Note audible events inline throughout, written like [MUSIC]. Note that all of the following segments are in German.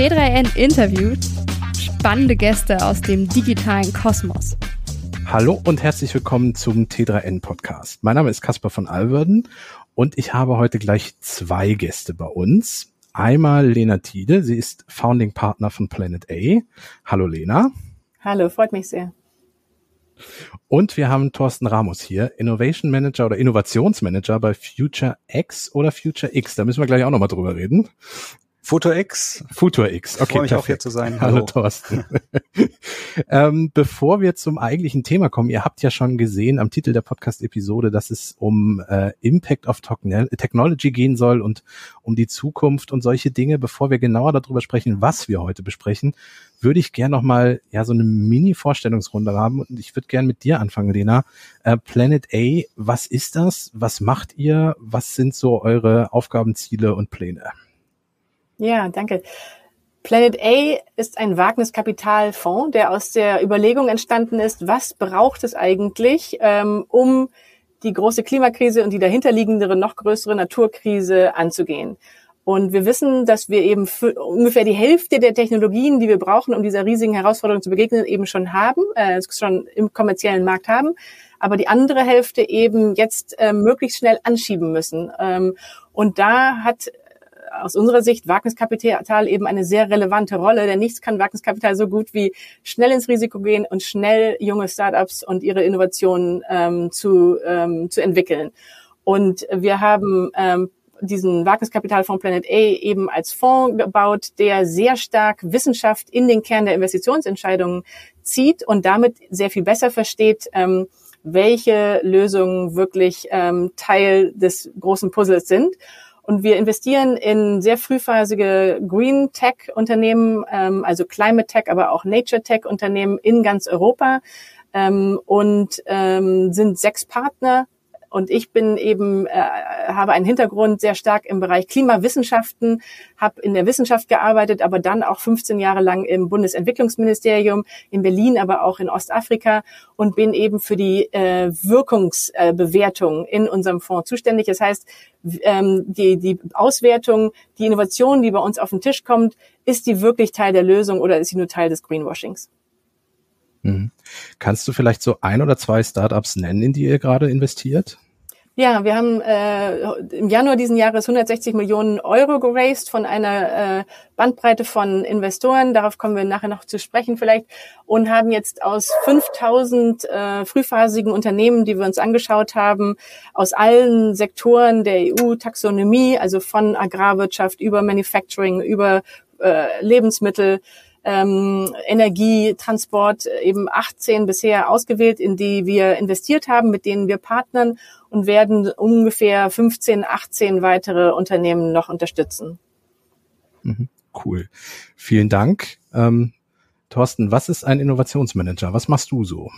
T3N interviewt spannende Gäste aus dem digitalen Kosmos. Hallo und herzlich willkommen zum T3N Podcast. Mein Name ist Caspar von Alverden und ich habe heute gleich zwei Gäste bei uns. Einmal Lena Tiede, sie ist Founding Partner von Planet A. Hallo Lena. Hallo, freut mich sehr. Und wir haben Thorsten Ramos hier, Innovation Manager oder Innovationsmanager bei Future X oder Future X. Da müssen wir gleich auch nochmal drüber reden. Futur X. Futur X, okay. Freue mich perfekt. auch hier zu sein. Hallo, Hallo Thorsten. [LAUGHS] ähm, bevor wir zum eigentlichen Thema kommen, ihr habt ja schon gesehen am Titel der Podcast-Episode, dass es um äh, Impact of Technology gehen soll und um die Zukunft und solche Dinge. Bevor wir genauer darüber sprechen, was wir heute besprechen, würde ich gerne nochmal ja so eine Mini-Vorstellungsrunde haben und ich würde gerne mit dir anfangen, Lena. Äh, Planet A, was ist das? Was macht ihr? Was sind so eure Aufgabenziele und Pläne? Ja, danke. Planet A ist ein Wagniskapitalfonds, der aus der Überlegung entstanden ist, was braucht es eigentlich, ähm, um die große Klimakrise und die dahinterliegendere, noch größere Naturkrise anzugehen. Und wir wissen, dass wir eben ungefähr die Hälfte der Technologien, die wir brauchen, um dieser riesigen Herausforderung zu begegnen, eben schon haben, äh, schon im kommerziellen Markt haben, aber die andere Hälfte eben jetzt äh, möglichst schnell anschieben müssen. Ähm, und da hat aus unserer Sicht Wagniskapital eben eine sehr relevante Rolle, denn nichts kann Wagniskapital so gut wie schnell ins Risiko gehen und schnell junge Startups und ihre Innovationen ähm, zu, ähm, zu entwickeln. Und wir haben ähm, diesen Wagniskapitalfonds Planet A eben als Fonds gebaut, der sehr stark Wissenschaft in den Kern der Investitionsentscheidungen zieht und damit sehr viel besser versteht, ähm, welche Lösungen wirklich ähm, Teil des großen Puzzles sind. Und wir investieren in sehr frühphasige Green Tech Unternehmen, ähm, also Climate Tech, aber auch Nature Tech Unternehmen in ganz Europa ähm, und ähm, sind sechs Partner und ich bin eben, äh, habe einen Hintergrund sehr stark im Bereich Klimawissenschaften, habe in der Wissenschaft gearbeitet, aber dann auch 15 Jahre lang im Bundesentwicklungsministerium in Berlin, aber auch in Ostafrika und bin eben für die äh, Wirkungsbewertung in unserem Fonds zuständig. Das heißt, ähm, die, die Auswertung, die Innovation, die bei uns auf den Tisch kommt, ist die wirklich Teil der Lösung oder ist sie nur Teil des Greenwashings? Mhm. Kannst du vielleicht so ein oder zwei Startups nennen, in die ihr gerade investiert? Ja, wir haben äh, im Januar diesen Jahres 160 Millionen Euro geraced von einer äh, Bandbreite von Investoren. Darauf kommen wir nachher noch zu sprechen vielleicht. Und haben jetzt aus 5000 äh, frühphasigen Unternehmen, die wir uns angeschaut haben, aus allen Sektoren der EU-Taxonomie, also von Agrarwirtschaft über Manufacturing, über äh, Lebensmittel, ähm, Energie, Transport eben 18 bisher ausgewählt, in die wir investiert haben, mit denen wir partnern und werden ungefähr 15, 18 weitere Unternehmen noch unterstützen. Mhm, cool. Vielen Dank. Ähm, Thorsten, was ist ein Innovationsmanager? Was machst du so?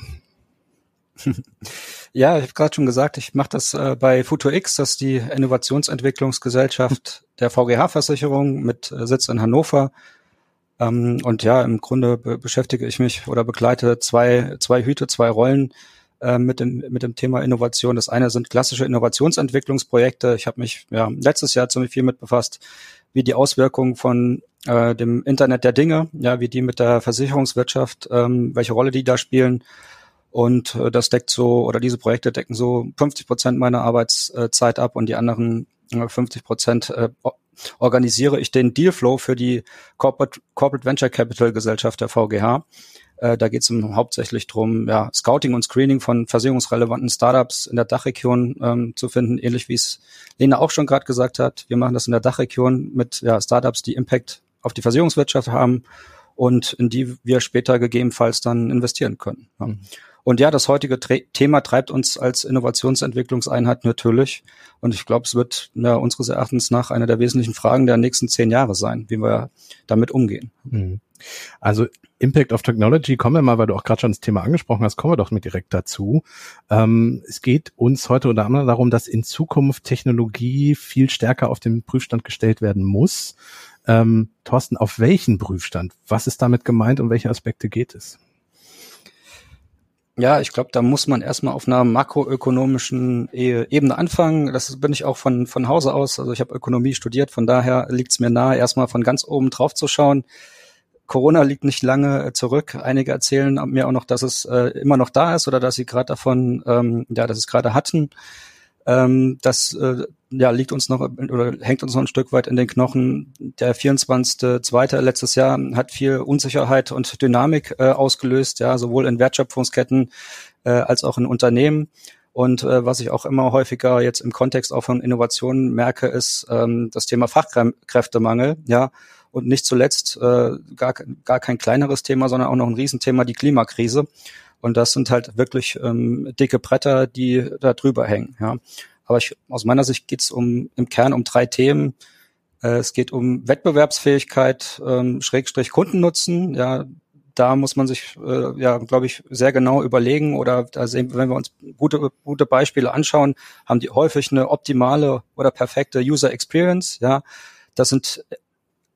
[LAUGHS] Ja, ich habe gerade schon gesagt, ich mache das äh, bei FuturX, das ist die Innovationsentwicklungsgesellschaft [LAUGHS] der VGH-Versicherung mit äh, Sitz in Hannover. Ähm, und ja, im Grunde be beschäftige ich mich oder begleite zwei, zwei Hüte, zwei Rollen äh, mit, dem, mit dem Thema Innovation. Das eine sind klassische Innovationsentwicklungsprojekte. Ich habe mich ja, letztes Jahr ziemlich viel mit befasst, wie die Auswirkungen von äh, dem Internet der Dinge, ja, wie die mit der Versicherungswirtschaft, ähm, welche Rolle die da spielen. Und äh, das deckt so, oder diese Projekte decken so 50 Prozent meiner Arbeitszeit ab und die anderen 50 Prozent äh, organisiere ich den Dealflow für die Corporate, Corporate Venture Capital Gesellschaft der VGH. Äh, da geht es hauptsächlich darum, ja, Scouting und Screening von versicherungsrelevanten Startups in der Dachregion ähm, zu finden, ähnlich wie es Lena auch schon gerade gesagt hat. Wir machen das in der Dachregion mit ja, Startups, die Impact auf die Versicherungswirtschaft haben und in die wir später gegebenenfalls dann investieren können. Ja. Mhm. Und ja, das heutige Thema treibt uns als Innovationsentwicklungseinheit natürlich. Und ich glaube, es wird ja, unseres Erachtens nach eine der wesentlichen Fragen der nächsten zehn Jahre sein, wie wir damit umgehen. Mhm. Also Impact of Technology, kommen wir mal, weil du auch gerade schon das Thema angesprochen hast, kommen wir doch mit direkt dazu. Ähm, es geht uns heute unter anderem darum, dass in Zukunft Technologie viel stärker auf den Prüfstand gestellt werden muss. Ähm, Thorsten, auf welchen Prüfstand? Was ist damit gemeint und welche Aspekte geht es? Ja, ich glaube, da muss man erstmal auf einer makroökonomischen e-, Ebene anfangen. Das bin ich auch von, von Hause aus. Also ich habe Ökonomie studiert, von daher liegt es mir nahe, erstmal von ganz oben drauf zu schauen. Corona liegt nicht lange zurück. Einige erzählen mir auch noch, dass es äh, immer noch da ist oder dass sie gerade davon, ähm, ja, dass es gerade hatten. Ähm, das äh, ja, liegt uns noch oder hängt uns noch ein Stück weit in den Knochen. Der 24.2. letztes Jahr hat viel Unsicherheit und Dynamik äh, ausgelöst, ja, sowohl in Wertschöpfungsketten äh, als auch in Unternehmen. Und äh, was ich auch immer häufiger jetzt im Kontext auch von Innovationen merke, ist ähm, das Thema Fachkräftemangel, ja. Und nicht zuletzt äh, gar, gar kein kleineres Thema, sondern auch noch ein Riesenthema, die Klimakrise. Und das sind halt wirklich ähm, dicke Bretter, die da drüber hängen. Ja. Aber ich, aus meiner Sicht geht es um im Kern um drei Themen. Äh, es geht um Wettbewerbsfähigkeit, ähm, Schrägstrich Kundennutzen. Ja, da muss man sich, äh, ja, glaube ich, sehr genau überlegen oder da sehen, wenn wir uns gute, gute Beispiele anschauen, haben die häufig eine optimale oder perfekte User Experience. Ja, das sind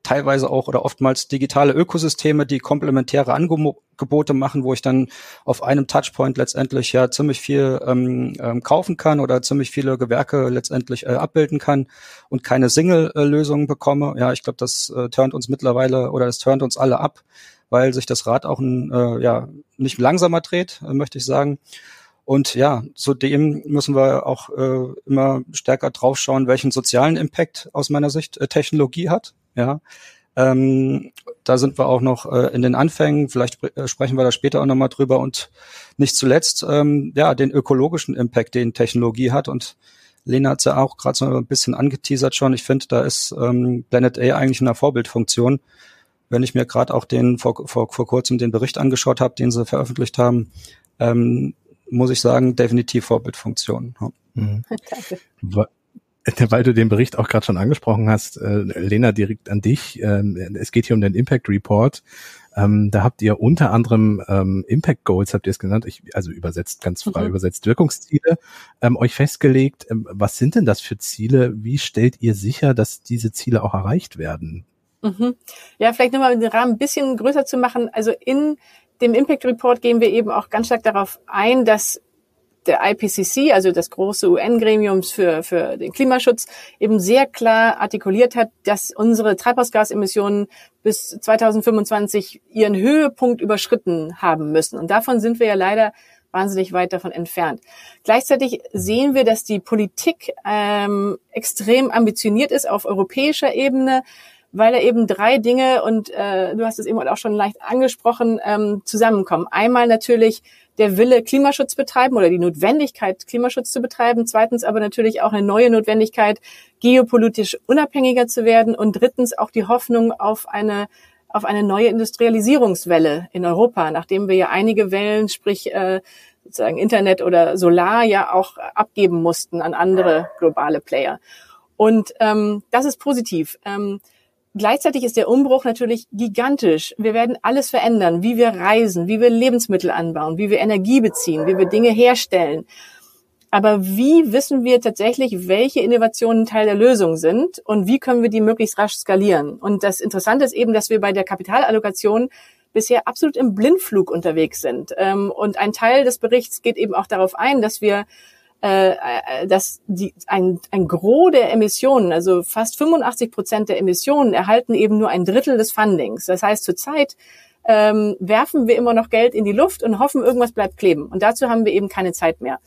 teilweise auch oder oftmals digitale Ökosysteme, die komplementäre Angebote machen, wo ich dann auf einem Touchpoint letztendlich ja ziemlich viel ähm, ähm, kaufen kann oder ziemlich viele Gewerke letztendlich äh, abbilden kann und keine Single-Lösungen bekomme. Ja, ich glaube, das äh, turnt uns mittlerweile oder es turnt uns alle ab, weil sich das Rad auch ein, äh, ja nicht langsamer dreht, äh, möchte ich sagen. Und ja, zudem müssen wir auch äh, immer stärker draufschauen, welchen sozialen Impact aus meiner Sicht äh, Technologie hat. Ja, ähm, da sind wir auch noch äh, in den Anfängen. Vielleicht äh, sprechen wir da später auch nochmal drüber. Und nicht zuletzt, ähm, ja, den ökologischen Impact, den Technologie hat. Und Lena hat es ja auch gerade so ein bisschen angeteasert schon. Ich finde, da ist ähm, Planet A eigentlich in einer Vorbildfunktion. Wenn ich mir gerade auch den vor, vor, vor kurzem den Bericht angeschaut habe, den sie veröffentlicht haben, ähm, muss ich sagen, definitiv Vorbildfunktion. Ja. Mhm. [LAUGHS] Danke. [LAUGHS] weil du den Bericht auch gerade schon angesprochen hast, äh, Lena, direkt an dich. Ähm, es geht hier um den Impact Report. Ähm, da habt ihr unter anderem ähm, Impact Goals, habt ihr es genannt, ich, also übersetzt, ganz frei mhm. übersetzt, Wirkungsziele, ähm, euch festgelegt. Ähm, was sind denn das für Ziele? Wie stellt ihr sicher, dass diese Ziele auch erreicht werden? Mhm. Ja, vielleicht nochmal den Rahmen ein bisschen größer zu machen. Also in dem Impact Report gehen wir eben auch ganz stark darauf ein, dass der IPCC, also das große UN-Gremium für, für den Klimaschutz, eben sehr klar artikuliert hat, dass unsere Treibhausgasemissionen bis 2025 ihren Höhepunkt überschritten haben müssen. Und davon sind wir ja leider wahnsinnig weit davon entfernt. Gleichzeitig sehen wir, dass die Politik ähm, extrem ambitioniert ist auf europäischer Ebene, weil da eben drei Dinge, und äh, du hast es eben auch schon leicht angesprochen, ähm, zusammenkommen. Einmal natürlich der Wille, Klimaschutz betreiben oder die Notwendigkeit, Klimaschutz zu betreiben. Zweitens aber natürlich auch eine neue Notwendigkeit, geopolitisch unabhängiger zu werden. Und drittens auch die Hoffnung auf eine auf eine neue Industrialisierungswelle in Europa, nachdem wir ja einige Wellen, sprich äh, sozusagen Internet oder Solar, ja auch abgeben mussten an andere globale Player. Und ähm, das ist positiv. Ähm, Gleichzeitig ist der Umbruch natürlich gigantisch. Wir werden alles verändern, wie wir reisen, wie wir Lebensmittel anbauen, wie wir Energie beziehen, wie wir Dinge herstellen. Aber wie wissen wir tatsächlich, welche Innovationen Teil der Lösung sind und wie können wir die möglichst rasch skalieren? Und das Interessante ist eben, dass wir bei der Kapitalallokation bisher absolut im Blindflug unterwegs sind. Ähm, und ein Teil des Berichts geht eben auch darauf ein, dass wir äh, äh, dass die, ein, ein Gros der Emissionen, also fast 85 Prozent der Emissionen, erhalten eben nur ein Drittel des Fundings. Das heißt, zurzeit ähm, werfen wir immer noch Geld in die Luft und hoffen, irgendwas bleibt kleben. Und dazu haben wir eben keine Zeit mehr.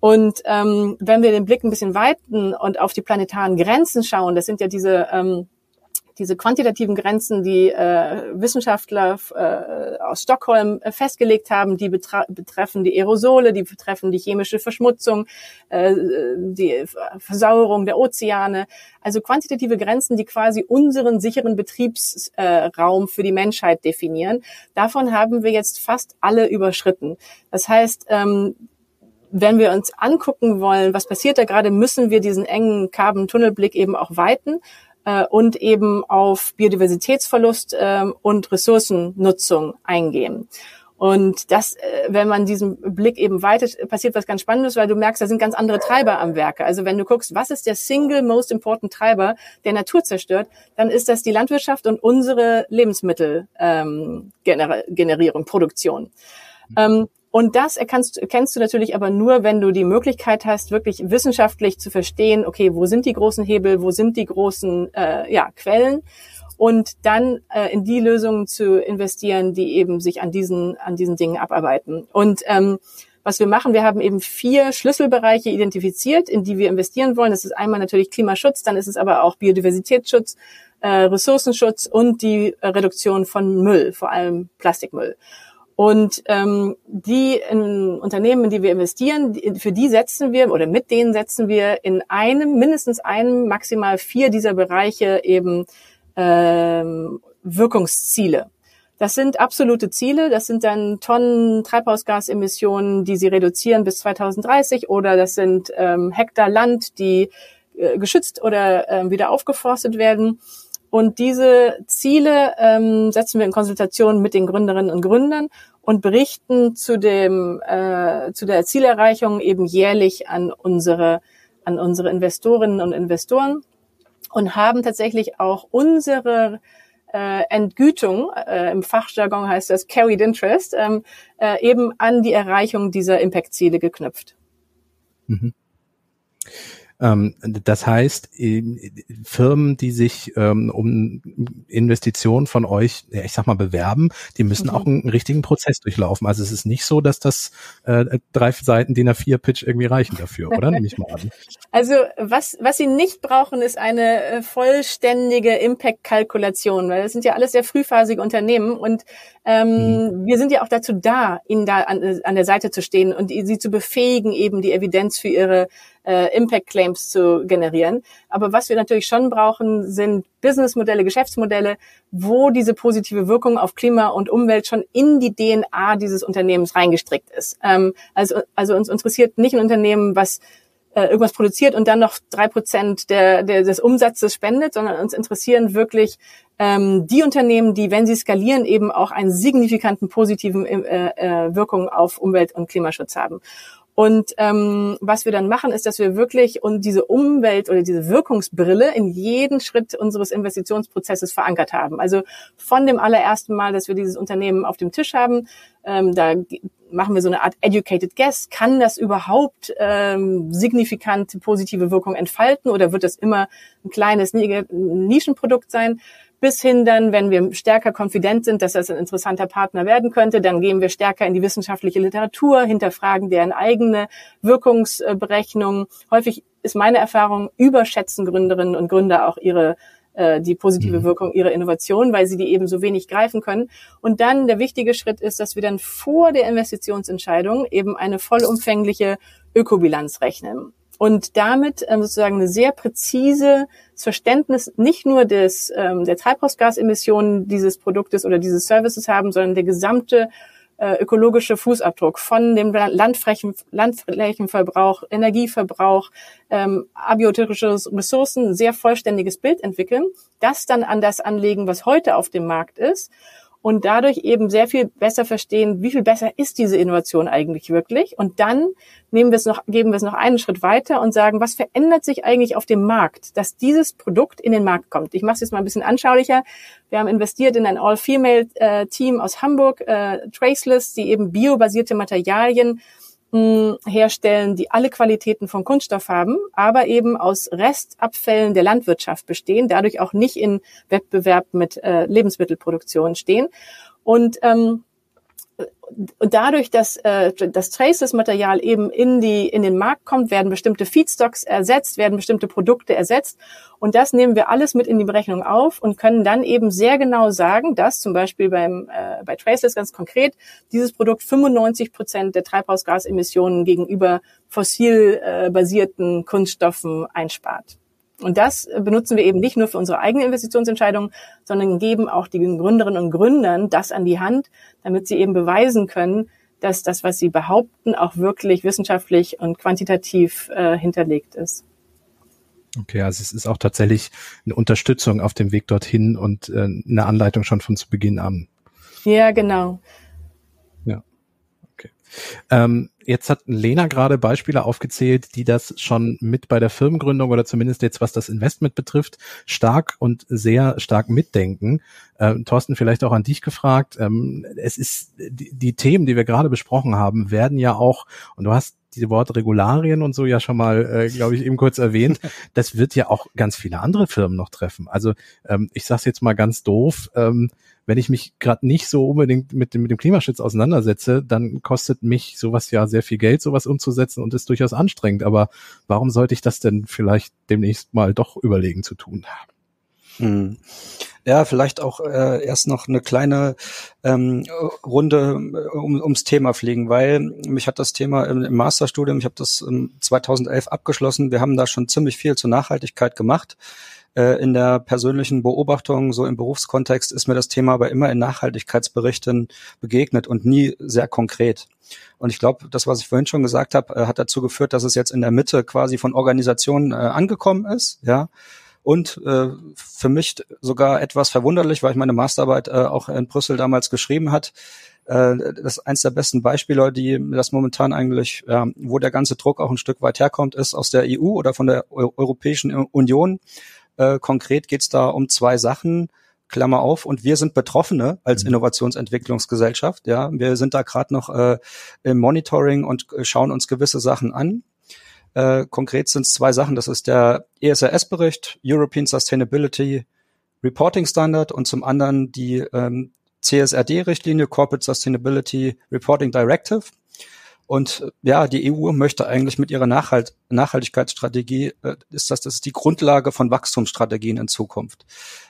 Und ähm, wenn wir den Blick ein bisschen weiten und auf die planetaren Grenzen schauen, das sind ja diese ähm, diese quantitativen Grenzen, die äh, Wissenschaftler äh, aus Stockholm äh, festgelegt haben, die betreffen die Aerosole, die betreffen die chemische Verschmutzung, äh, die Versauerung der Ozeane. Also quantitative Grenzen, die quasi unseren sicheren Betriebsraum äh, für die Menschheit definieren. Davon haben wir jetzt fast alle überschritten. Das heißt, ähm, wenn wir uns angucken wollen, was passiert da gerade, müssen wir diesen engen Carbon-Tunnelblick eben auch weiten äh, und eben auf Biodiversitätsverlust äh, und Ressourcennutzung eingehen. Und das, äh, wenn man diesen Blick eben weitet, passiert was ganz Spannendes, weil du merkst, da sind ganz andere Treiber am Werke. Also wenn du guckst, was ist der single most important Treiber, der Natur zerstört, dann ist das die Landwirtschaft und unsere Lebensmittelgenerierung, ähm, Produktion. Ähm, Und das erkennst, erkennst du natürlich aber nur, wenn du die Möglichkeit hast, wirklich wissenschaftlich zu verstehen, okay, wo sind die großen Hebel, wo sind die großen äh, ja, Quellen und dann äh, in die Lösungen zu investieren, die eben sich an diesen, an diesen Dingen abarbeiten. Und ähm, was wir machen, wir haben eben vier Schlüsselbereiche identifiziert, in die wir investieren wollen. Das ist einmal natürlich Klimaschutz, dann ist es aber auch Biodiversitätsschutz, äh, Ressourcenschutz und die äh, Reduktion von Müll, vor allem Plastikmüll. Und ähm, die in Unternehmen, in die wir investieren, für die setzen wir oder mit denen setzen wir in einem, mindestens einem, maximal vier dieser Bereiche eben ähm, Wirkungsziele. Das sind absolute Ziele. Das sind dann Tonnen Treibhausgasemissionen, die sie reduzieren bis 2030 oder das sind ähm, Hektar Land, die äh, geschützt oder äh, wieder aufgeforstet werden. Und diese Ziele ähm, setzen wir in Konsultation mit den Gründerinnen und Gründern und berichten zu dem äh, zu der Zielerreichung eben jährlich an unsere an unsere Investorinnen und Investoren und haben tatsächlich auch unsere äh, Entgütung, äh, im Fachjargon heißt das Carried Interest, ähm, äh, eben an die Erreichung dieser Impact-Ziele geknüpft. Mhm. Ähm, das heißt, Firmen, die sich ähm, um Investitionen von euch, ich sag mal, bewerben, die müssen mhm. auch einen, richtigen Prozess durchlaufen. Also es ist nicht so, dass das äh, drei Seiten DIN A4 Pitch irgendwie reichen dafür, oder? Nehme ich mal an. [LAUGHS] Also was, was sie nicht brauchen, ist eine äh, vollständige Impact-Kalkulation, weil das sind ja alles sehr frühphasige Unternehmen und ähm, mhm. wir sind ja auch dazu da, ihnen da an, an der Seite zu stehen und sie zu befähigen, eben die Evidenz für ihre äh, Impact Claims zu generieren. Aber was wir natürlich schon brauchen, sind Businessmodelle, Geschäftsmodelle, wo diese positive Wirkung auf Klima und Umwelt schon in die DNA dieses Unternehmens reingestrickt ist. Ähm, also, also uns interessiert nicht ein Unternehmen, was äh, irgendwas produziert und dann noch drei Prozent der, der, des Umsatzes spendet, sondern uns interessieren wirklich ähm, die Unternehmen, die, wenn sie skalieren, eben auch einen signifikanten positiven äh, äh, Wirkung auf Umwelt- und Klimaschutz haben. Und ähm, was wir dann machen, ist, dass wir wirklich und diese Umwelt oder diese Wirkungsbrille in jeden Schritt unseres Investitionsprozesses verankert haben. Also von dem allerersten Mal, dass wir dieses Unternehmen auf dem Tisch haben, ähm, da machen wir so eine Art educated guess. Kann das überhaupt ähm, signifikante positive Wirkung entfalten oder wird das immer ein kleines Nischenprodukt sein? Bis hin dann, wenn wir stärker konfident sind, dass das ein interessanter Partner werden könnte, dann gehen wir stärker in die wissenschaftliche Literatur, hinterfragen deren eigene Wirkungsberechnungen. Häufig ist meine Erfahrung, überschätzen Gründerinnen und Gründer auch ihre äh, die positive mhm. Wirkung ihrer Innovation, weil sie die eben so wenig greifen können. Und dann der wichtige Schritt ist, dass wir dann vor der Investitionsentscheidung eben eine vollumfängliche Ökobilanz rechnen und damit ähm, sozusagen eine sehr präzise Verständnis nicht nur des ähm, der Treibhausgasemissionen dieses Produktes oder dieses Services haben, sondern der gesamte äh, ökologische Fußabdruck von dem Landflächen, Landflächenverbrauch, Energieverbrauch, ähm, abiotische Ressourcen, sehr vollständiges Bild entwickeln, das dann an das anlegen, was heute auf dem Markt ist und dadurch eben sehr viel besser verstehen, wie viel besser ist diese Innovation eigentlich wirklich. Und dann nehmen wir es noch, geben wir es noch einen Schritt weiter und sagen, was verändert sich eigentlich auf dem Markt, dass dieses Produkt in den Markt kommt. Ich mache es jetzt mal ein bisschen anschaulicher. Wir haben investiert in ein All-Female-Team äh, aus Hamburg, äh, Traceless, die eben biobasierte Materialien herstellen, die alle Qualitäten von Kunststoff haben, aber eben aus Restabfällen der Landwirtschaft bestehen, dadurch auch nicht in Wettbewerb mit äh, Lebensmittelproduktion stehen. Und ähm, und dadurch, dass äh, das Traceless-Material eben in die in den Markt kommt, werden bestimmte Feedstocks ersetzt, werden bestimmte Produkte ersetzt und das nehmen wir alles mit in die Berechnung auf und können dann eben sehr genau sagen, dass zum Beispiel beim äh, bei Traceless ganz konkret dieses Produkt 95 Prozent der Treibhausgasemissionen gegenüber fossil äh, Kunststoffen einspart. Und das benutzen wir eben nicht nur für unsere eigene Investitionsentscheidung, sondern geben auch den Gründerinnen und Gründern das an die Hand, damit sie eben beweisen können, dass das, was sie behaupten, auch wirklich wissenschaftlich und quantitativ äh, hinterlegt ist. Okay, also es ist auch tatsächlich eine Unterstützung auf dem Weg dorthin und äh, eine Anleitung schon von zu Beginn an. Ja, genau. Ähm, jetzt hat Lena gerade Beispiele aufgezählt, die das schon mit bei der Firmengründung oder zumindest jetzt was das Investment betrifft, stark und sehr stark mitdenken. Ähm, Thorsten, vielleicht auch an dich gefragt. Ähm, es ist die, die Themen, die wir gerade besprochen haben, werden ja auch, und du hast die Wort Regularien und so ja schon mal, äh, glaube ich, eben kurz erwähnt. [LAUGHS] Das wird ja auch ganz viele andere Firmen noch treffen. Also ähm, ich sage jetzt mal ganz doof, ähm, wenn ich mich gerade nicht so unbedingt mit dem, mit dem Klimaschutz auseinandersetze, dann kostet mich sowas ja sehr viel Geld, sowas umzusetzen und ist durchaus anstrengend. Aber warum sollte ich das denn vielleicht demnächst mal doch überlegen zu tun? Hm. Ja, vielleicht auch äh, erst noch eine kleine ähm, Runde äh, um, ums Thema fliegen, weil mich hat das Thema im, im Masterstudium, ich habe das 2011 abgeschlossen, wir haben da schon ziemlich viel zur Nachhaltigkeit gemacht. Äh, in der persönlichen Beobachtung, so im Berufskontext, ist mir das Thema aber immer in Nachhaltigkeitsberichten begegnet und nie sehr konkret. Und ich glaube, das, was ich vorhin schon gesagt habe, äh, hat dazu geführt, dass es jetzt in der Mitte quasi von Organisationen äh, angekommen ist, ja. Und äh, für mich sogar etwas verwunderlich, weil ich meine Masterarbeit äh, auch in Brüssel damals geschrieben hat. Äh, das ist eins der besten Beispiele, die das momentan eigentlich, ja, wo der ganze Druck auch ein Stück weit herkommt, ist aus der EU oder von der Europäischen Union äh, konkret geht es da um zwei Sachen. Klammer auf, und wir sind Betroffene als mhm. Innovationsentwicklungsgesellschaft. Ja, wir sind da gerade noch äh, im Monitoring und äh, schauen uns gewisse Sachen an. Äh, konkret sind es zwei Sachen. Das ist der ESRS-Bericht, European Sustainability Reporting Standard, und zum anderen die ähm, CSRD-Richtlinie, Corporate Sustainability Reporting Directive. Und ja, die EU möchte eigentlich mit ihrer Nachhalt Nachhaltigkeitsstrategie, äh, ist das, das ist die Grundlage von Wachstumsstrategien in Zukunft.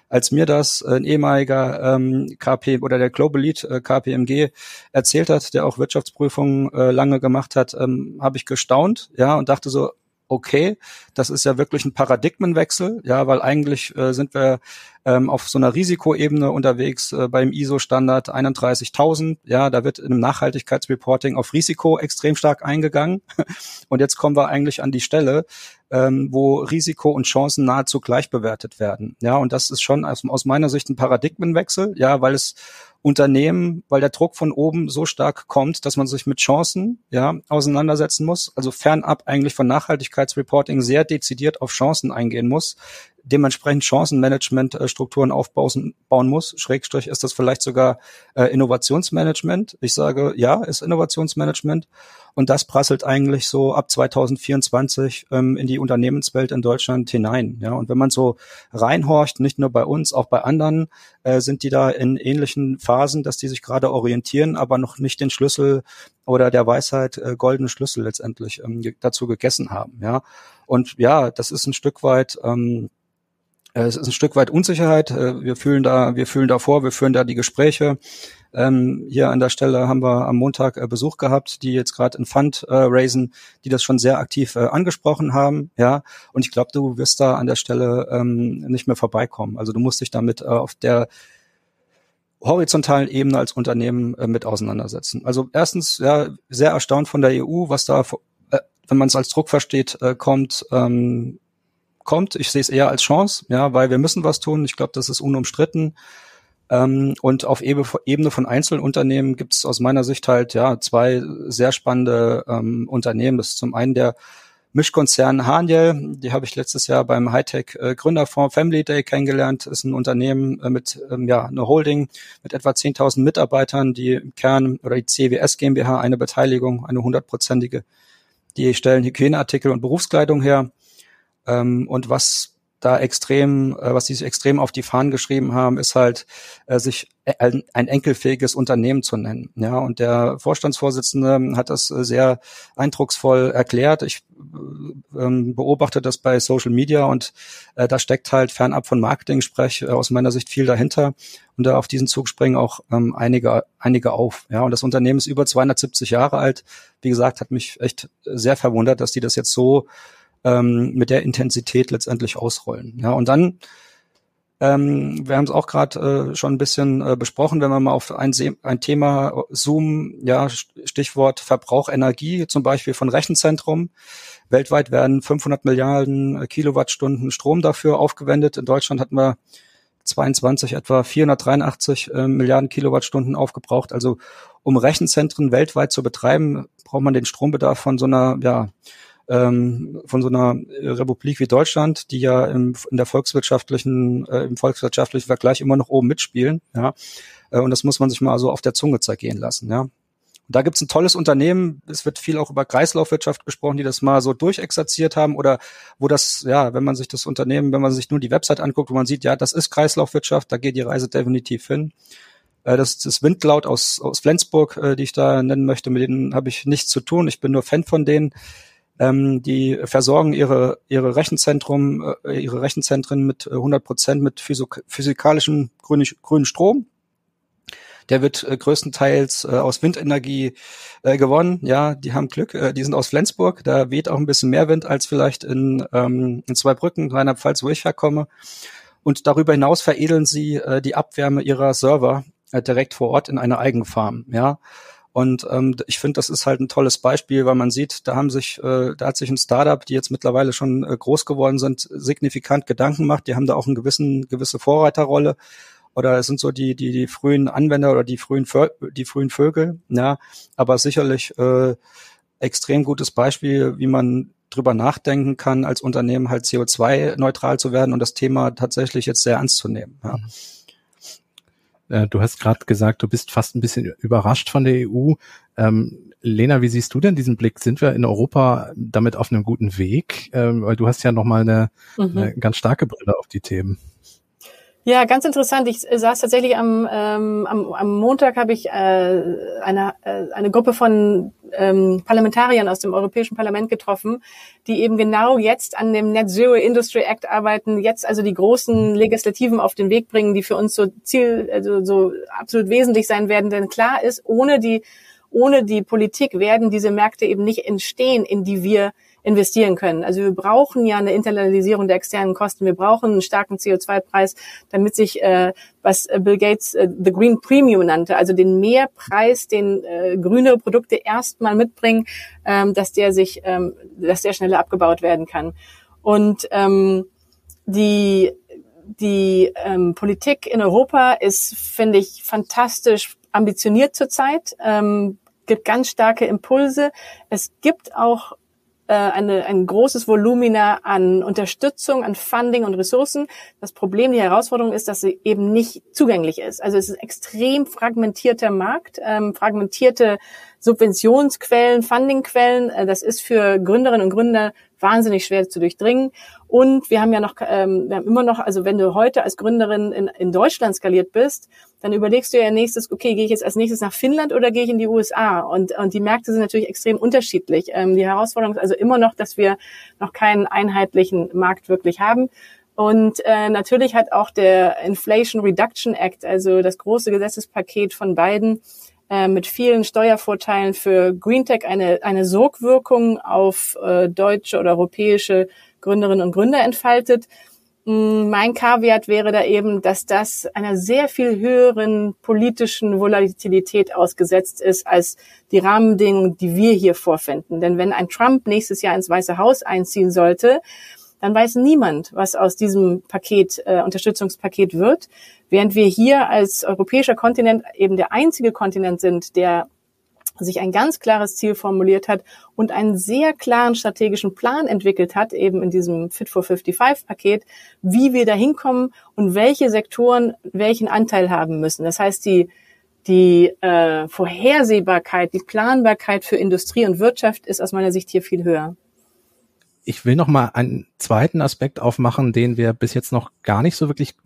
Als mir das ein ehemaliger ähm, KP oder der Global Lead äh, KPMG erzählt hat, der auch Wirtschaftsprüfungen äh, lange gemacht hat, ähm, habe ich gestaunt, ja, und dachte so, okay, das ist ja wirklich ein Paradigmenwechsel, ja, weil eigentlich äh, sind wir ähm, auf so einer Risikoebene unterwegs äh, beim ISO-Standard 31.000. Ja, da wird im Nachhaltigkeitsreporting auf Risiko extrem stark eingegangen. [LAUGHS] Und jetzt kommen wir eigentlich an die Stelle, ähm, wo Risiko und Chancen nahezu gleich bewertet werden. Ja, und das ist schon aus, aus meiner Sicht ein Paradigmenwechsel, ja, weil es Unternehmen, weil der Druck von oben so stark kommt, dass man sich mit Chancen ja auseinandersetzen muss, also fernab eigentlich von Nachhaltigkeitsreporting sehr dezidiert auf Chancen eingehen muss, dementsprechend Chancenmanagement-Strukturen aufbauen bauen muss. Schrägstrich ist das vielleicht sogar äh, Innovationsmanagement. Ich sage, ja, ist Innovationsmanagement. Und das prasselt eigentlich so ab 2024 ähm, in die Unternehmenswelt in Deutschland hinein. Ja, und wenn man so reinhorcht, nicht nur bei uns, auch bei anderen, äh, sind die da in ähnlichen Phasen, dass die sich gerade orientieren, aber noch nicht den Schlüssel oder der Weisheit äh, goldene Schlüssel letztendlich ähm, dazu gegessen haben. Ja, und ja, das ist ein Stück weit ähm, äh, es ist ein Stück weit Unsicherheit. Äh, wir fühlen da, wir fühlen da vor, wir führen da die Gespräche. Ähm, hier an der Stelle haben wir am Montag äh, Besuch gehabt, die jetzt gerade ein Fund äh, raisen, die das schon sehr aktiv äh, angesprochen haben. Ja, und ich glaube, du wirst da an der Stelle ähm, nicht mehr vorbeikommen. Also du musst dich damit äh, auf der horizontalen Ebene als Unternehmen äh, mit auseinandersetzen. Also erstens, ja, sehr erstaunt von der EU, was da, wenn man es als Druck versteht, äh, kommt. Ähm, kommt. Ich sehe es eher als Chance, ja, weil wir müssen was tun. Ich glaube, das ist unumstritten. Ähm, und auf Ebene von Einzelunternehmen gibt es aus meiner Sicht halt ja zwei sehr spannende ähm, Unternehmen. Das ist zum einen der Mischkonzern Haniel, die habe ich letztes Jahr beim Hightech äh, Gründerfonds Family Day kennengelernt. Ist ein Unternehmen äh, mit ähm, ja eine Holding mit etwa 10.000 Mitarbeitern, die im Kern oder die CWS GmbH eine Beteiligung, eine hundertprozentige, die stellen Hygieneartikel und Berufskleidung her. Ähm, und was da extrem, äh, was sie sich extrem auf die Fahnen geschrieben haben, ist halt, äh, sich e, ein, ein enkelfähiges Unternehmen zu nennen. Ja, und der Vorstandsvorsitzende hat das äh, sehr eindrucksvoll erklärt. Ich äh, ähm, beobachte das bei Social Media und äh, da steckt halt fernab von Marketing-Sprech äh, aus meiner Sicht viel dahinter. Und da auf diesen Zug springen auch ähm, einige, einige auf. Ja, und das Unternehmen ist über 270 Jahre alt. Wie gesagt, hat mich echt sehr verwundert, dass die das jetzt so ähm, mit der Intensität letztendlich ausrollen. Ja, und dann, ähm, wir haben es auch gerade äh, schon ein bisschen äh, besprochen, wenn wir mal auf ein, ein Thema zoomen, ja, Stichwort Verbrauch Energie, zum Beispiel von Rechenzentrum. Weltweit werden 500 Milliarden Kilowattstunden Strom dafür aufgewendet. In Deutschland hatten wir 22 etwa 483 äh, Milliarden Kilowattstunden aufgebraucht. Also um Rechenzentren weltweit zu betreiben, braucht man den Strombedarf von so einer, ja, ähm, von so einer Republik wie Deutschland, die ja im, in der volkswirtschaftlichen, äh, im volkswirtschaftlichen Vergleich immer noch oben mitspielen. Ja, äh, und das muss man sich mal so auf der Zunge zergehen lassen. Ja, da gibt's ein tolles Unternehmen, es wird viel auch über Kreislaufwirtschaft gesprochen, die das mal so durchexerziert haben oder wo das, ja, wenn man sich das Unternehmen, wenn man sich nur die Website anguckt, wo man sieht, ja, das ist Kreislaufwirtschaft, da geht die Reise definitiv hin. Äh, das ist Windlaut aus, aus Flensburg, äh, die ich da nennen möchte. Mit denen habe ich nichts zu tun. Ich bin nur Fan von denen. Ähm, die versorgen ihre, ihre Rechenzentrum, äh, ihre Rechenzentren mit 100 Prozent mit physikalischem grünen Strom der wird äh, größtenteils äh, aus Windenergie äh, gewonnen. Ja, die haben Glück, äh, die sind aus Flensburg, da weht auch ein bisschen mehr Wind als vielleicht in, ähm, in Zweibrücken, Rheinland-Pfalz, wo ich herkomme. Und darüber hinaus veredeln sie äh, die Abwärme ihrer Server äh, direkt vor Ort in einer Eigenfarm. Ja, und ähm, ich finde, das ist halt ein tolles Beispiel, weil man sieht, da haben sich, äh, da hat sich ein Startup, die jetzt mittlerweile schon äh, groß geworden sind, signifikant Gedanken gemacht. Die haben da auch eine gewissen, gewisse Vorreiterrolle oder es sind so die, die, die frühen Anwender oder die frühen, Vö die frühen Vögel, ja, aber sicherlich äh, extrem gutes Beispiel, wie man drüber nachdenken kann, als Unternehmen halt CO2-neutral zu werden und das Thema tatsächlich jetzt sehr ernst zu nehmen. Ja. Mhm. Äh, du hast gerade gesagt, du bist fast ein bisschen überrascht von der EU. Ähm, Lena, wie siehst du denn diesen Blick? Sind wir in Europa damit auf einem guten Weg? Ähm, weil du hast ja nochmal eine, mhm. eine ganz starke Brille auf die Themen. Ja, ganz interessant. Ich saß tatsächlich am, ähm, am, am Montag habe ich äh, eine, äh, eine Gruppe von ähm, Parlamentariern aus dem Europäischen Parlament getroffen, die eben genau jetzt an dem Net Zero Industry Act arbeiten, jetzt also die großen Legislativen auf den Weg bringen, die für uns so Ziel, also so absolut wesentlich sein werden. Denn klar ist, ohne die ohne die Politik werden diese Märkte eben nicht entstehen, in die wir investieren können. Also wir brauchen ja eine Internalisierung der externen Kosten. Wir brauchen einen starken CO2-Preis, damit sich, äh, was Bill Gates äh, The Green Premium nannte, also den Mehrpreis, den äh, grünere Produkte erstmal mitbringen, ähm, dass der sich, ähm, dass der schneller abgebaut werden kann. Und ähm, die die ähm, Politik in Europa ist, finde ich, fantastisch ambitioniert zurzeit, ähm, gibt ganz starke Impulse. Es gibt auch äh, eine, ein großes Volumina an Unterstützung, an Funding und Ressourcen. Das Problem, die Herausforderung ist, dass sie eben nicht zugänglich ist. Also es ist ein extrem fragmentierter Markt, ähm, fragmentierte Subventionsquellen, Fundingquellen. Äh, das ist für Gründerinnen und Gründer wahnsinnig schwer zu durchdringen. Und wir haben ja noch, ähm, wir haben immer noch, also wenn du heute als Gründerin in, in Deutschland skaliert bist, dann überlegst du ja nächstes, okay, gehe ich jetzt als nächstes nach Finnland oder gehe ich in die USA? Und, und die Märkte sind natürlich extrem unterschiedlich. Ähm, die Herausforderung ist also immer noch, dass wir noch keinen einheitlichen Markt wirklich haben. Und äh, natürlich hat auch der Inflation Reduction Act, also das große Gesetzespaket von Biden, äh, mit vielen Steuervorteilen für Greentech eine, eine Sogwirkung auf äh, deutsche oder europäische Gründerinnen und Gründer entfaltet. Mm, mein Kaviat wäre da eben, dass das einer sehr viel höheren politischen Volatilität ausgesetzt ist als die Rahmenbedingungen, die wir hier vorfinden. Denn wenn ein Trump nächstes Jahr ins Weiße Haus einziehen sollte, dann weiß niemand, was aus diesem Paket, äh, Unterstützungspaket wird, während wir hier als europäischer Kontinent eben der einzige Kontinent sind, der sich ein ganz klares Ziel formuliert hat und einen sehr klaren strategischen Plan entwickelt hat, eben in diesem Fit for 55 Paket, wie wir da hinkommen und welche Sektoren welchen Anteil haben müssen. Das heißt, die, die äh, Vorhersehbarkeit, die Planbarkeit für Industrie und Wirtschaft ist aus meiner Sicht hier viel höher ich will noch mal einen zweiten Aspekt aufmachen, den wir bis jetzt noch gar nicht so wirklich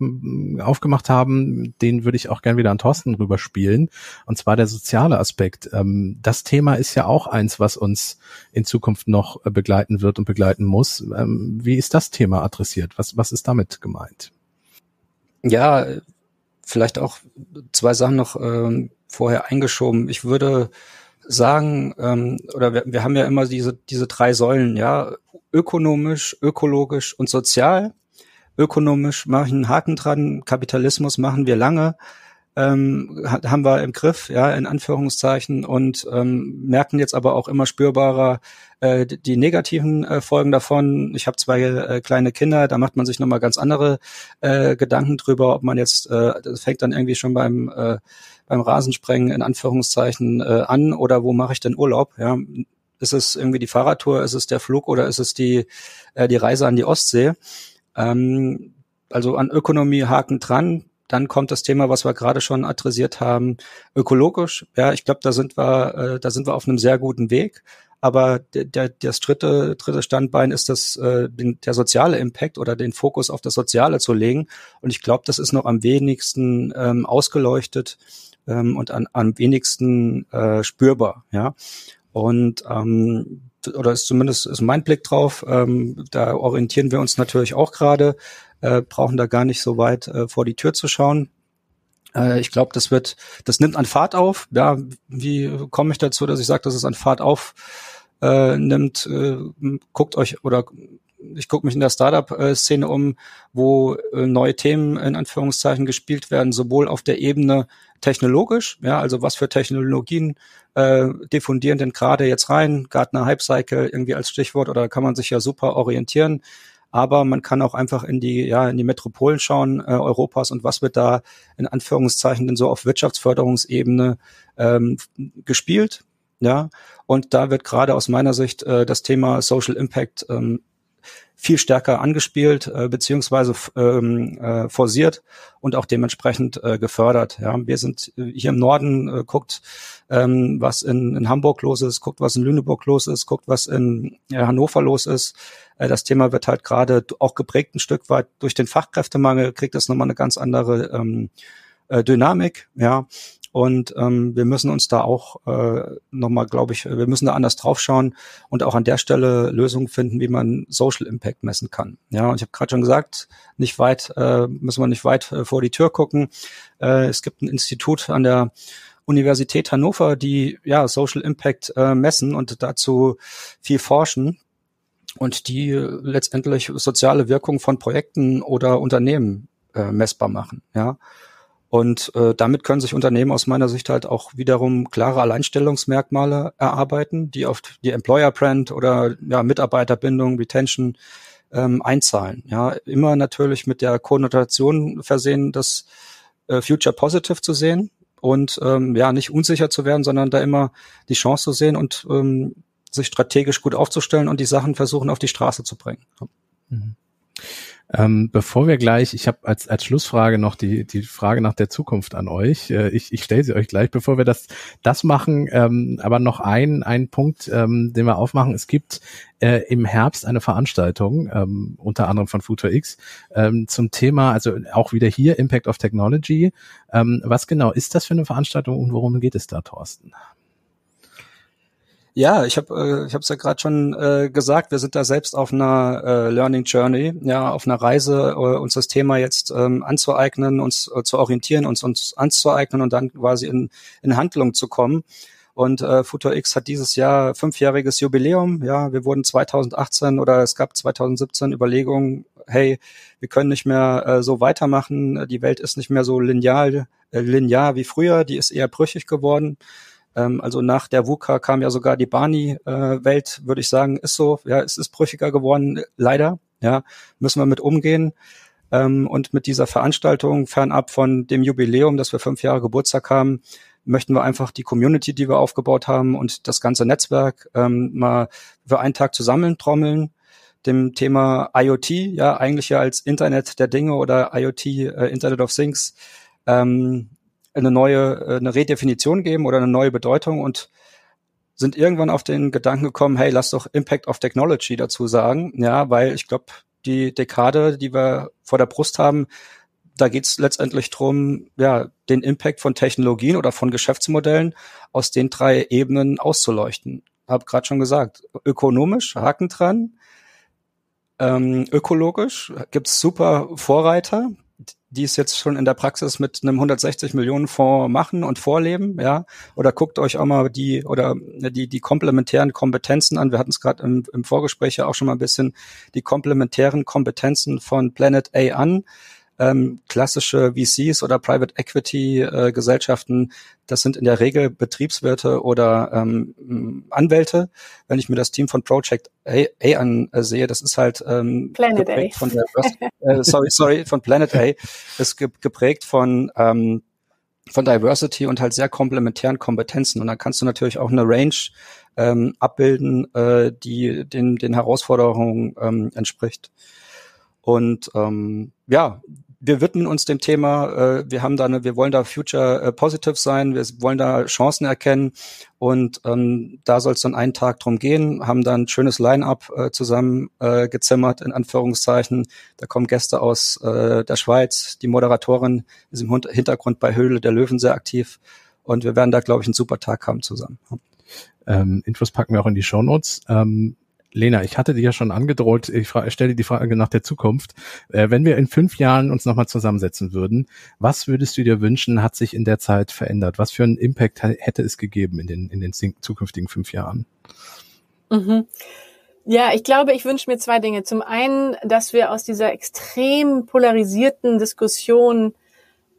aufgemacht haben. Den würde ich auch gern wieder an Thorsten rüberspielen. Und zwar der soziale Aspekt. Ähm, das Thema ist ja auch eins, was uns in Zukunft noch äh, begleiten wird und begleiten muss. Ähm, wie ist das Thema adressiert? Was, was ist damit gemeint? Ja, vielleicht auch zwei Sachen noch ähm, vorher eingeschoben. Ich würde sagen, ähm, oder wir, wir haben ja immer diese, diese drei Säulen, ja, ökonomisch, ökologisch und sozial. Ökonomisch mache ich einen Haken dran, Kapitalismus machen wir lange. ähm, haben wir im Griff, ja, in Anführungszeichen, und ähm, merken jetzt aber auch immer spürbarer äh, die negativen äh, Folgen davon. Ich habe zwei äh, kleine Kinder, da macht man sich nochmal ganz andere äh, Gedanken drüber, ob man jetzt, äh, das fängt dann irgendwie schon beim äh, beim Rasensprengen in Anführungszeichen äh, an oder wo mache ich denn Urlaub? Ja, ist es irgendwie die Fahrradtour, ist es der Flug oder ist es die äh, die Reise an die Ostsee? Ähm, also an Ökonomie Haken dran. Dann kommt das Thema, was wir gerade schon adressiert haben, ökologisch. Ja, ich glaube, da sind wir, äh, da sind wir auf einem sehr guten Weg. Aber der, der, das dritte, dritte Standbein ist das, äh, der soziale Impact oder den Fokus auf das Soziale zu legen. Und ich glaube, das ist noch am wenigsten ähm, ausgeleuchtet ähm, und an, am wenigsten äh, spürbar. Ja. Und ähm, oder ist zumindest ist mein Blick drauf. Ähm, da orientieren wir uns natürlich auch gerade äh, brauchen da gar nicht so weit äh, vor die Tür zu schauen. Äh, ich glaube, das wird, das nimmt an Fahrt auf. Ja, wie komme ich dazu, dass ich sage, dass es an Fahrt auf äh, nimmt? Äh, guckt euch oder ich gucke mich in der Startup-Szene um, wo äh, neue Themen in Anführungszeichen gespielt werden, sowohl auf der Ebene technologisch, ja, also was für Technologien äh, diffundieren denn gerade jetzt rein, Gartner Hype Cycle irgendwie als Stichwort, oder kann man sich ja super orientieren aber man kann auch einfach in die, ja, in die Metropolen schauen äh, Europas und was wird da in Anführungszeichen denn so auf Wirtschaftsförderungsebene ähm, gespielt. Ja, und da wird gerade aus meiner Sicht äh, das Thema Social Impact ähm, viel stärker angespielt äh, beziehungsweise ähm, äh, forciert und auch dementsprechend äh, gefördert. Ja, wir sind äh, hier im Norden äh, guckt, ähm, was in, in Hamburg los ist, guckt, was in Lüneburg los ist, guckt, was in äh, Hannover los ist. Äh, das Thema wird halt gerade auch geprägt ein Stück weit durch den Fachkräftemangel, kriegt das nochmal eine ganz andere ähm, äh, Dynamik. Ja, und ähm, wir müssen uns da auch äh, nochmal, glaube ich, wir müssen da anders draufschauen und auch an der Stelle Lösungen finden, wie man Social Impact messen kann. Ja, und ich habe gerade schon gesagt, nicht weit, äh, müssen wir nicht weit äh, vor die Tür gucken. Äh, es gibt ein Institut an der Universität Hannover, die ja Social Impact äh, messen und dazu viel forschen und die letztendlich soziale Wirkung von Projekten oder Unternehmen äh, messbar machen. Ja, und äh, damit können sich Unternehmen aus meiner Sicht halt auch wiederum klare Alleinstellungsmerkmale erarbeiten, die auf die Employer Brand oder ja, Mitarbeiterbindung, Retention ähm, einzahlen. Ja, immer natürlich mit der Konnotation versehen, das äh, Future Positive zu sehen und ähm, ja nicht unsicher zu werden, sondern da immer die Chance zu sehen und ähm, sich strategisch gut aufzustellen und die Sachen versuchen auf die Straße zu bringen. Mhm. Ähm, bevor wir gleich, ich habe als, als Schlussfrage noch die, die Frage nach der Zukunft an euch. Äh, ich ich stelle sie euch gleich, bevor wir das, das machen. Ähm, aber noch ein, ein Punkt, ähm, den wir aufmachen. Es gibt äh, im Herbst eine Veranstaltung, ähm, unter anderem von Future X, ähm, zum Thema, also auch wieder hier Impact of Technology. Ähm, was genau ist das für eine Veranstaltung und worum geht es da, Thorsten? Ja, ich habe äh, ich habe es ja gerade schon äh, gesagt, wir sind da selbst auf einer äh, Learning Journey, ja, auf einer Reise, äh, uns das Thema jetzt ähm, anzueignen, uns äh, zu orientieren, uns uns anzueignen und dann quasi in, in Handlung zu kommen. Und äh, Futur X hat dieses Jahr fünfjähriges Jubiläum. Ja, wir wurden 2018 oder es gab 2017 Überlegungen, hey, wir können nicht mehr äh, so weitermachen. Die Welt ist nicht mehr so lineal, äh, linear wie früher. Die ist eher brüchig geworden. Ähm, also nach der VUCA kam ja sogar die Barney-Welt, äh, würde ich sagen, ist so. Ja, es ist brüchiger geworden, leider. Ja, müssen wir mit umgehen. Ähm, und mit dieser Veranstaltung, fernab von dem Jubiläum, dass wir fünf Jahre Geburtstag haben, möchten wir einfach die Community, die wir aufgebaut haben und das ganze Netzwerk ähm, mal für einen Tag zusammentrommeln dem Thema IoT, ja eigentlich ja als Internet der Dinge oder IoT, äh, Internet of Things, ähm, eine neue, äh, eine Redefinition geben oder eine neue Bedeutung und sind irgendwann auf den Gedanken gekommen, hey, lass doch Impact of Technology dazu sagen, ja, weil ich glaube, die Dekade, die wir vor der Brust haben, da geht es letztendlich drum, ja, den Impact von Technologien oder von Geschäftsmodellen aus den drei Ebenen auszuleuchten. Hab gerade schon gesagt, ökonomisch, Haken dran, ähm, ökologisch gibt's super Vorreiter, die es jetzt schon in der Praxis mit einem 160 Millionen Fonds machen und vorleben, ja, oder guckt euch auch mal die oder die die komplementären Kompetenzen an. Wir hatten es gerade im, im Vorgespräch ja auch schon mal ein bisschen die komplementären Kompetenzen von Planet A an. Ähm, klassische VCs oder Private Equity äh, Gesellschaften, das sind in der Regel Betriebswirte oder ähm, Anwälte. Wenn ich mir das Team von Project A, A ansehe, das ist halt ähm, Planet A. von der, äh, sorry, sorry, von Planet A, ist geprägt von ähm, von Diversity und halt sehr komplementären Kompetenzen. Und dann kannst du natürlich auch eine Range ähm, abbilden, äh, die den, den Herausforderungen ähm, entspricht. Und ähm, ja, wir widmen uns dem Thema. Äh, wir haben da eine, wir wollen da future äh, positive sein. Wir wollen da Chancen erkennen. Und ähm, da soll es dann einen Tag drum gehen. Haben dann ein schönes Line-up äh, zusammen äh, gezimmert in Anführungszeichen. Da kommen Gäste aus äh, der Schweiz. Die Moderatorin ist im Hintergrund bei Höhle der Löwen sehr aktiv. Und wir werden da, glaube ich, einen super Tag haben zusammen. Ähm, Infos packen wir auch in die Show Notes. Ähm, Lena, ich hatte dir ja schon angedroht, ich stelle die Frage nach der Zukunft. Äh, wenn wir in fünf Jahren uns nochmal zusammensetzen würden, was würdest du dir wünschen, hat sich in der Zeit verändert? Was für einen Impact hätte es gegeben in den, in den zukünftigen fünf Jahren? Mhm. Ja, ich glaube, ich wünsche mir zwei Dinge. Zum einen, dass wir aus dieser extrem polarisierten Diskussion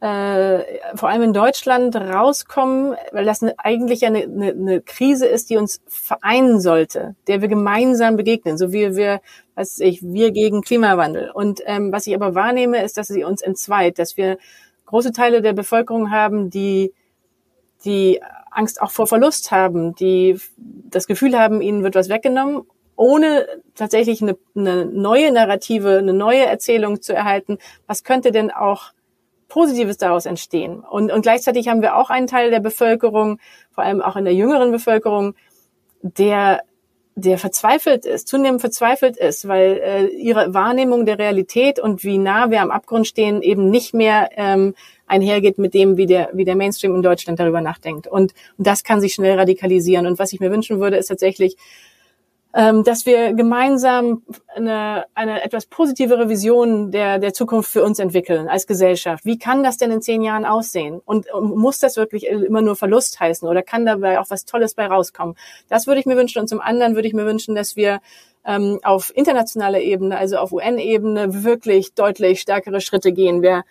äh, vor allem in Deutschland rauskommen, weil das eine, eigentlich eine, eine, eine Krise ist, die uns vereinen sollte, der wir gemeinsam begegnen, so wie wir, was ich, wir gegen Klimawandel. Und ähm, was ich aber wahrnehme, ist, dass sie uns entzweit, dass wir große Teile der Bevölkerung haben, die die Angst auch vor Verlust haben, die das Gefühl haben, ihnen wird was weggenommen, ohne tatsächlich eine, eine neue Narrative, eine neue Erzählung zu erhalten. Was könnte denn auch Positives daraus entstehen. Und, und gleichzeitig haben wir auch einen Teil der Bevölkerung, vor allem auch in der jüngeren Bevölkerung, der der verzweifelt ist, zunehmend verzweifelt ist, weil äh, ihre Wahrnehmung der Realität und wie nah wir am Abgrund stehen eben nicht mehr ähm, einhergeht mit dem, wie der, wie der Mainstream in Deutschland darüber nachdenkt. Und, und das kann sich schnell radikalisieren. Und was ich mir wünschen würde, ist tatsächlich, dass wir gemeinsam eine, eine etwas positivere Vision der, der Zukunft für uns entwickeln als Gesellschaft. Wie kann das denn in zehn Jahren aussehen? Und muss das wirklich immer nur Verlust heißen oder kann dabei auch was Tolles bei rauskommen? Das würde ich mir wünschen. Und zum anderen würde ich mir wünschen, dass wir ähm, auf internationaler Ebene, also auf UN-Ebene, wirklich deutlich stärkere Schritte gehen. Wir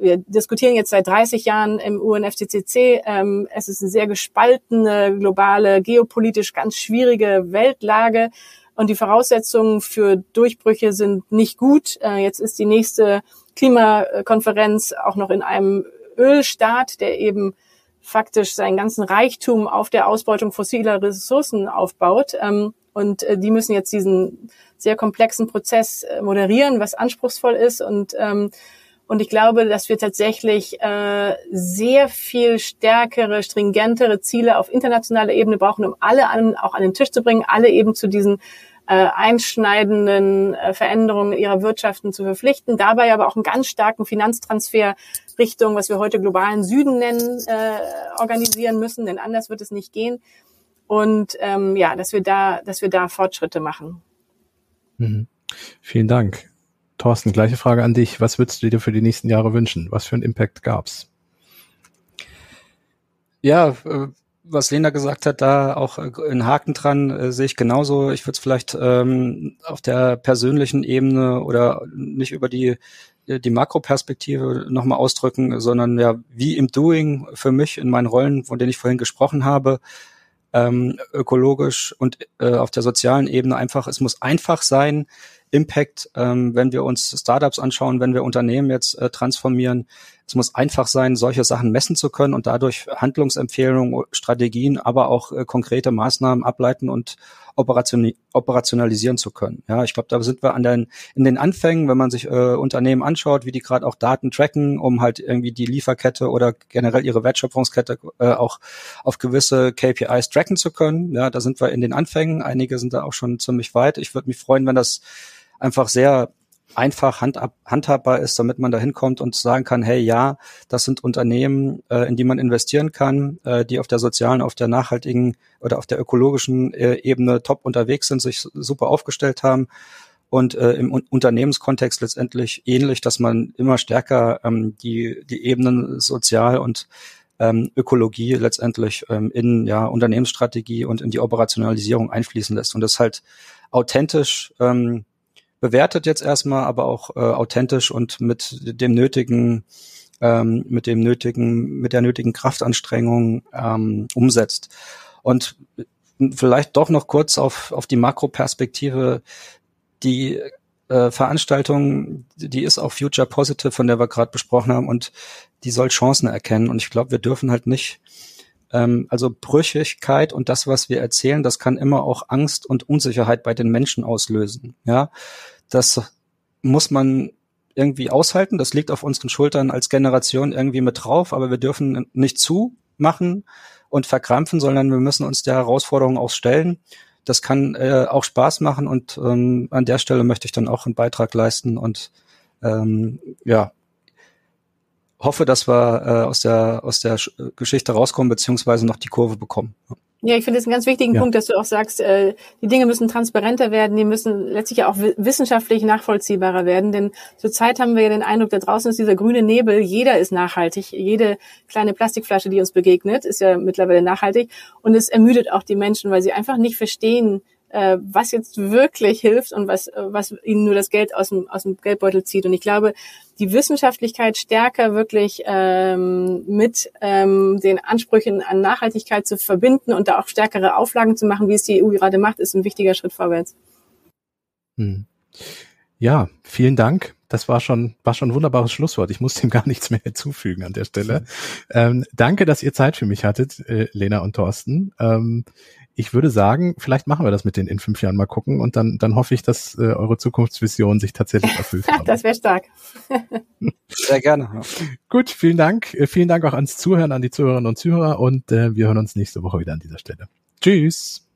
wir diskutieren jetzt seit 30 Jahren im UNFCCC. Ähm, es ist eine sehr gespaltene, globale, geopolitisch ganz schwierige Weltlage. Und die Voraussetzungen für Durchbrüche sind nicht gut. Äh, jetzt ist die nächste Klimakonferenz auch noch in einem Ölstaat, der eben faktisch seinen ganzen Reichtum auf der Ausbeutung fossiler Ressourcen aufbaut. Ähm, und äh, die müssen jetzt diesen sehr komplexen Prozess äh, moderieren, was anspruchsvoll ist. Und ähm, und ich glaube, dass wir tatsächlich äh, sehr viel stärkere, stringentere Ziele auf internationaler Ebene brauchen, um alle an, auch an den Tisch zu bringen, alle eben zu diesen äh, einschneidenden äh, Veränderungen ihrer Wirtschaften zu verpflichten, dabei aber auch einen ganz starken Finanztransfer Richtung, was wir heute globalen Süden nennen, äh, organisieren müssen, denn anders wird es nicht gehen. Und ähm, ja, dass wir da, dass wir da Fortschritte machen. Mhm. Vielen Dank. Thorsten, gleiche Frage an dich. Was würdest du dir für die nächsten Jahre wünschen? Was für einen Impact gab's? Ja, äh, was Lena gesagt hat, da auch in Haken dran, äh, sehe ich genauso. Ich würde es vielleicht ähm, auf der persönlichen Ebene oder nicht über die die Makroperspektive nochmal ausdrücken, sondern ja, wie im Doing für mich in meinen Rollen, von denen ich vorhin gesprochen habe, ähm, ökologisch und äh, auf der sozialen Ebene einfach, es muss einfach sein, Impact, ähm, wenn wir uns Startups anschauen, wenn wir Unternehmen jetzt äh, transformieren. Es muss einfach sein, solche Sachen messen zu können und dadurch Handlungsempfehlungen, Strategien, aber auch äh, konkrete Maßnahmen ableiten und operation operationalisieren zu können. Ja, ich glaube, da sind wir an den, in den Anfängen, wenn man sich äh, Unternehmen anschaut, wie die gerade auch Daten tracken, um halt irgendwie die Lieferkette oder generell ihre Wertschöpfungskette äh, auch auf gewisse KPIs tracken zu können. Ja, da sind wir in den Anfängen. Einige sind da auch schon ziemlich weit. Ich würde mich freuen, wenn das einfach sehr einfach handab, handhabbar ist, damit man da hinkommt und sagen kann, hey, ja, das sind Unternehmen, äh, in die man investieren kann, äh, die auf der sozialen, auf der nachhaltigen oder auf der ökologischen äh, Ebene top unterwegs sind, sich super aufgestellt haben und äh, im Unternehmenskontext letztendlich ähnlich, dass man immer stärker ähm, die, die Ebenen sozial und ähm, Ökologie letztendlich ähm, in ja, Unternehmensstrategie und in die Operationalisierung einfließen lässt. Und das halt authentisch ähm, bewertet jetzt erstmal, aber auch äh, authentisch und mit dem nötigen, ähm, mit dem nötigen, mit der nötigen Kraftanstrengung ähm, umsetzt. Und vielleicht doch noch kurz auf, auf die Makroperspektive. Die äh, Veranstaltung, die ist auch Future Positive, von der wir gerade besprochen haben, und die soll Chancen erkennen. Und ich glaube, wir dürfen halt nicht, ähm, also Brüchigkeit und das, was wir erzählen, das kann immer auch Angst und Unsicherheit bei den Menschen auslösen. Ja, das muss man irgendwie aushalten. Das liegt auf unseren Schultern als Generation irgendwie mit drauf, aber wir dürfen nicht zumachen und verkrampfen, sondern wir müssen uns der Herausforderung auch stellen. Das kann äh, auch Spaß machen und ähm, an der Stelle möchte ich dann auch einen Beitrag leisten und ähm, ja, hoffe, dass wir äh, aus der aus der Geschichte rauskommen beziehungsweise noch die Kurve bekommen. Ja, ich finde es einen ganz wichtigen ja. Punkt, dass du auch sagst, äh, die Dinge müssen transparenter werden, die müssen letztlich auch wissenschaftlich nachvollziehbarer werden. Denn zurzeit haben wir ja den Eindruck, da draußen ist dieser grüne Nebel, jeder ist nachhaltig, jede kleine Plastikflasche, die uns begegnet, ist ja mittlerweile nachhaltig. Und es ermüdet auch die Menschen, weil sie einfach nicht verstehen, äh, was jetzt wirklich hilft und was, was ihnen nur das Geld aus dem, aus dem Geldbeutel zieht. Und ich glaube, die Wissenschaftlichkeit stärker wirklich ähm, mit ähm, den Ansprüchen an Nachhaltigkeit zu verbinden und da auch stärkere Auflagen zu machen, wie es die EU gerade macht, ist ein wichtiger Schritt vorwärts. Hm. Ja, vielen Dank. Das war schon, war schon ein wunderbares Schlusswort. Ich muss dem [LAUGHS] gar nichts mehr hinzufügen an der Stelle. Ähm, danke, dass ihr Zeit für mich hattet, äh, Lena und Thorsten. Ähm, ich würde sagen, vielleicht machen wir das mit den in fünf Jahren mal gucken und dann, dann hoffe ich, dass äh, eure Zukunftsvision sich tatsächlich erfüllt. [LAUGHS] das wäre stark. [LAUGHS] Sehr gerne. Gut, vielen Dank. Äh, vielen Dank auch ans Zuhören, an die Zuhörerinnen und Zuhörer und äh, wir hören uns nächste Woche wieder an dieser Stelle. Tschüss.